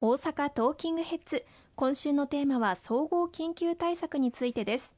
大阪トーキングヘッズ。今週のテーマは総合緊急対策についてです。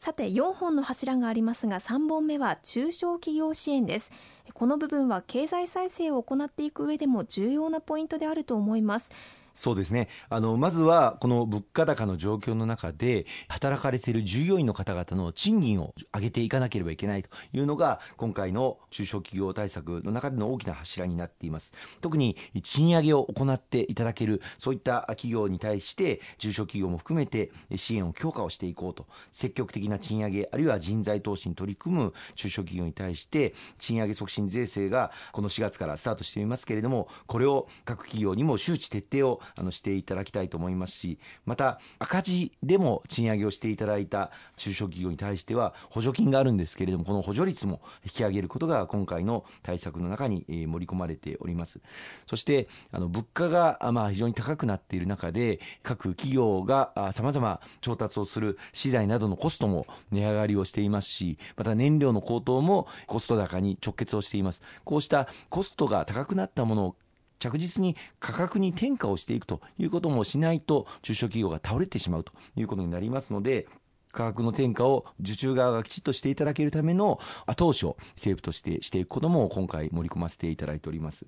さて4本の柱がありますが3本目は中小企業支援です。この部分は経済再生を行っていく上でも重要なポイントであると思います。そうですね。あのまずはこの物価高の状況の中で働かれている従業員の方々の賃金を上げていかなければいけないというのが今回の中小企業対策の中での大きな柱になっています。特に賃上げを行っていただけるそういった企業に対して中小企業も含めて支援を強化をしていこうと。積極的な賃上げあるいは人材投資に取り組む中小企業に対して賃上げ促進税制がこの4月からスタートしていますけれどもこれを各企業にも周知徹底をあのしていただきたいと思いますしまた赤字でも賃上げをしていただいた中小企業に対しては補助金があるんですけれどもこの補助率も引き上げることが今回の対策の中に盛り込まれております。そしてあの物価がまあ非常に高くなっている中で各企業がさまざま調達をする資材などのコストも値上がりをしていますしまた燃料の高騰もコスト高に直結をしています。こうしたコストが高くなったものを着実に価格に転嫁をしていくということもしないと中小企業が倒れてしまうということになりますので価格の転嫁を受注側がきちっとしていただけるための後押しを政府としてしていくことも今回盛り込ませていただいております。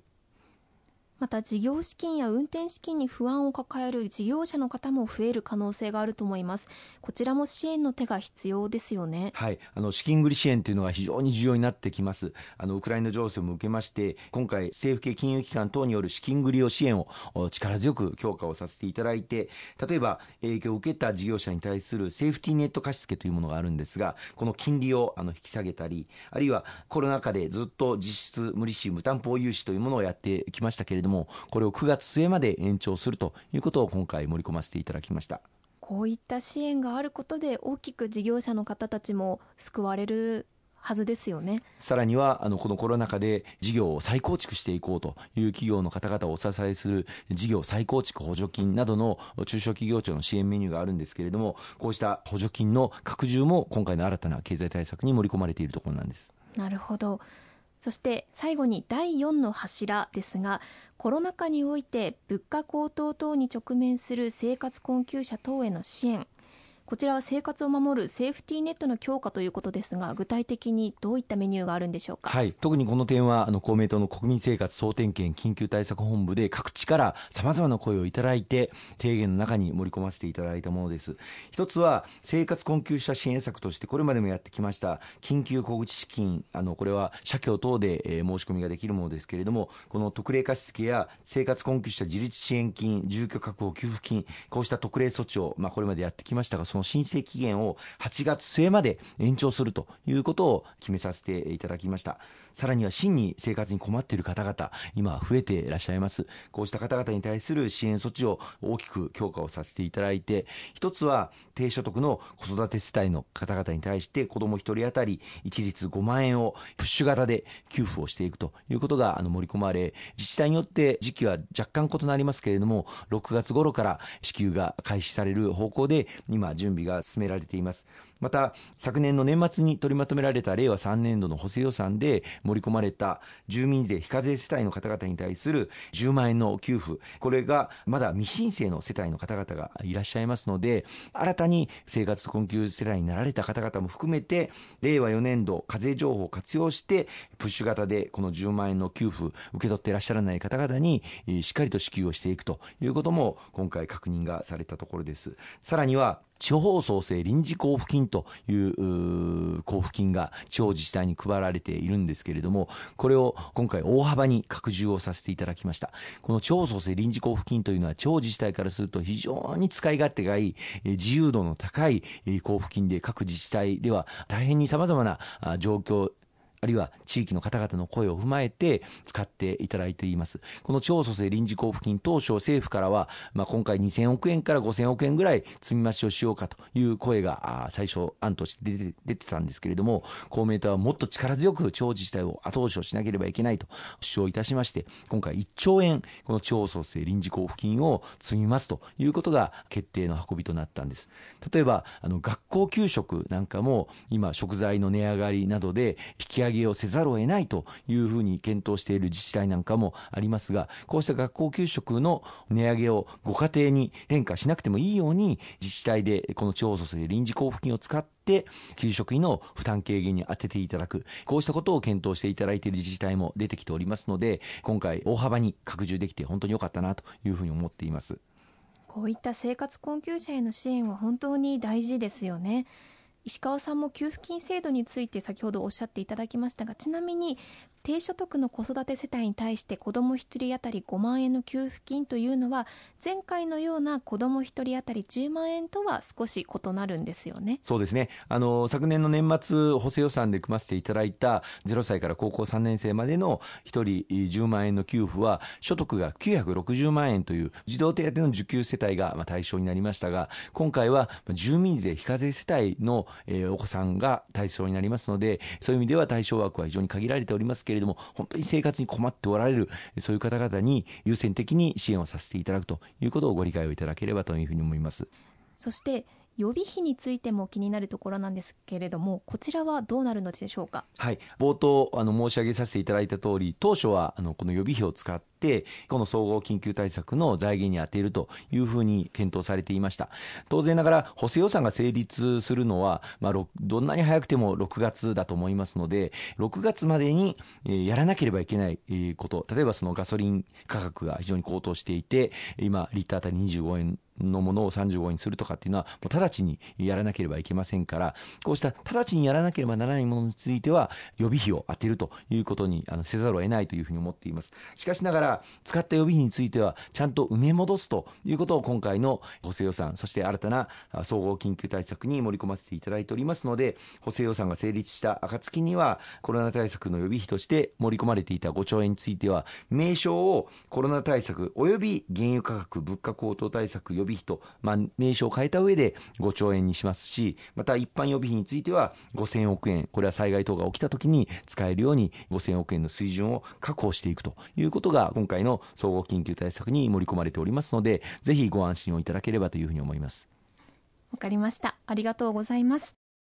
また事業資金や運転資金に不安を抱える事業者の方も増える可能性があると思います。こちらも支援の手が必要ですよね。はい。あの資金繰り支援というのが非常に重要になってきます。あのウクライナ情勢も受けまして今回政府系金融機関等による資金繰りを支援を力強く強化をさせていただいて例えば影響を受けた事業者に対するセーフティーネット貸付というものがあるんですがこの金利をあの引き下げたりあるいはコロナ禍でずっと実質無利子無担保融資というものをやってきましたけれどもこれを9月末まで延長するということを今回盛り込ませていただきました。こういった支援があることで大きく事業者の方たちも救われるはずですよね。さらにはあのこのコロナ禍で事業を再構築していこうという企業の方々をお支えする事業再構築補助金などの中小企業庁の支援メニューがあるんですけれどもこうした補助金の拡充も今回の新たな経済対策に盛り込まれているところなんです。なるほどそして最後に第4の柱ですがコロナ禍において物価高騰等に直面する生活困窮者等への支援。こちらは生活を守るセーフティーネットの強化ということですが具体的にどういったメニューがあるんでしょうか、はい、特にこの点はあの公明党の国民生活総点検緊急対策本部で各地からさまざまな声をいただいて提言の中に盛り込ませていただいたものです。一つは生活困窮者支援策としてこれまでもやってきました緊急小口資金あのこれは社協等で、えー、申し込みができるものですけれどもこの特例貸付や生活困窮者自立支援金住居確保給付金こうした特例措置を、まあ、これまでやってきましたがその申請期限を8月末まで延長するということを決めさせていただきました。さらには真に生活に困っている方々今増えていらっしゃいます。こうした方々に対する支援措置を大きく強化をさせていただいて一つは低所得の子育て世帯の方々に対して子ども1人当たり一律5万円をプッシュ型で給付をしていくということがあの盛り込まれ自治体によって時期は若干異なりますけれども6月頃から支給が開始される方向で今準準備が進められています。また昨年の年末に取りまとめられた令和3年度の補正予算で盛り込まれた住民税非課税世帯の方々に対する10万円の給付。これがまだ未申請の世帯の方々がいらっしゃいますので新たに生活困窮世帯になられた方々も含めて令和4年度課税情報を活用してプッシュ型でこの10万円の給付受け取っていらっしゃらない方々にしっかりと支給をしていくということも今回確認がされたところです。さらには地方創生臨時交付金という交付金が地方自治体に配られているんですけれどもこれを今回大幅に拡充をさせていただきましたこの地方創生臨時交付金というのは地方自治体からすると非常に使い勝手がいい自由度の高い交付金で各自治体では大変にさまざまな状況あるいは地域の方々の声を踏まえて使っていただいています。この地方創生臨時交付金当初政府からは、まあ、今回2000億円から5000億円ぐらい積み増しをしようかという声が最初案として出て出てたんですけれども公明党はもっと力強く地方自治体を後押しをしなければいけないと主張いたしまして今回1兆円この地方創生臨時交付金を積みますということが決定の運びとなったんです。例えばあの学校給食なんかも今食材の値上がりなどで引き上げげをせざるを得ないというふうに検討している自治体なんかもありますが、こうした学校給食の値上げをご家庭に変化しなくてもいいように、自治体でこの地方創生臨時交付金を使って、給食費の負担軽減に充てていただく、こうしたことを検討していただいている自治体も出てきておりますので、今回大幅に拡充できて本当に良かったなというふうに思っています。こういった生活困窮者への支援は本当に大事ですよね。石川さんも給付金制度について先ほどおっしゃっていただきましたがちなみに低所得の子育て世帯に対して子ども1人当たり5万円の給付金というのは前回のような子ども1人当たり10万円とは少し異なるんですよね。そうですね。あの昨年の年末補正予算で組ませていただいた0歳から高校3年生までの1人10万円の給付は所得が960万円という児童手当の受給世帯が対象になりましたが今回は住民税非課税世帯のお子さんが対象になりますのでそういう意味では対象枠は非常に限られておりますけれども、本当に生活に困っておられる、そういう方々に優先的に支援をさせていただくということをご理解をいただければというふうに思います。そして予備費についても気になるところなんですけれども、こちらはどうなるのでしょうか？はい、冒頭あの申し上げさせていただいた通り、当初はあのこの予備費を使って、この総合緊急対策の財源に充てるというふうに検討されていました。当然ながら補正予算が成立するのは、まあ、どんなに早くても6月だと思いますので、6月までにやらなければいけないこと、例えばそのガソリン価格が非常に高騰していて、今、リッター当たり25円のものを35円にするとかっていうのは、もう直ちにやらなければいけませんから、こうした直ちにやらなければならないものについては、予備費を当てるということにあのせざるを得ないというふうに思っています。しかしながらら、使った予備費については、ちゃんと埋め戻すということを今回の補正予算、そして新たな総合緊急対策に盛り込ませていただいておりますので、補正予算が成立した暁には、コロナ対策の予備費として盛り込まれていた5兆円については、名称をコロナ対策及び原油価格物価高騰対策予備費と、まあ、名称を変えた上で5兆円にしますし、また一般予備費については5000億円、これは災害等が起きた時に使えるように5000億円の水準を確保していくということが今回の総合緊急対策に盛り込まれておりますので、ぜひご安心をいただければというふうに思います。わかりました。ありがとうございます。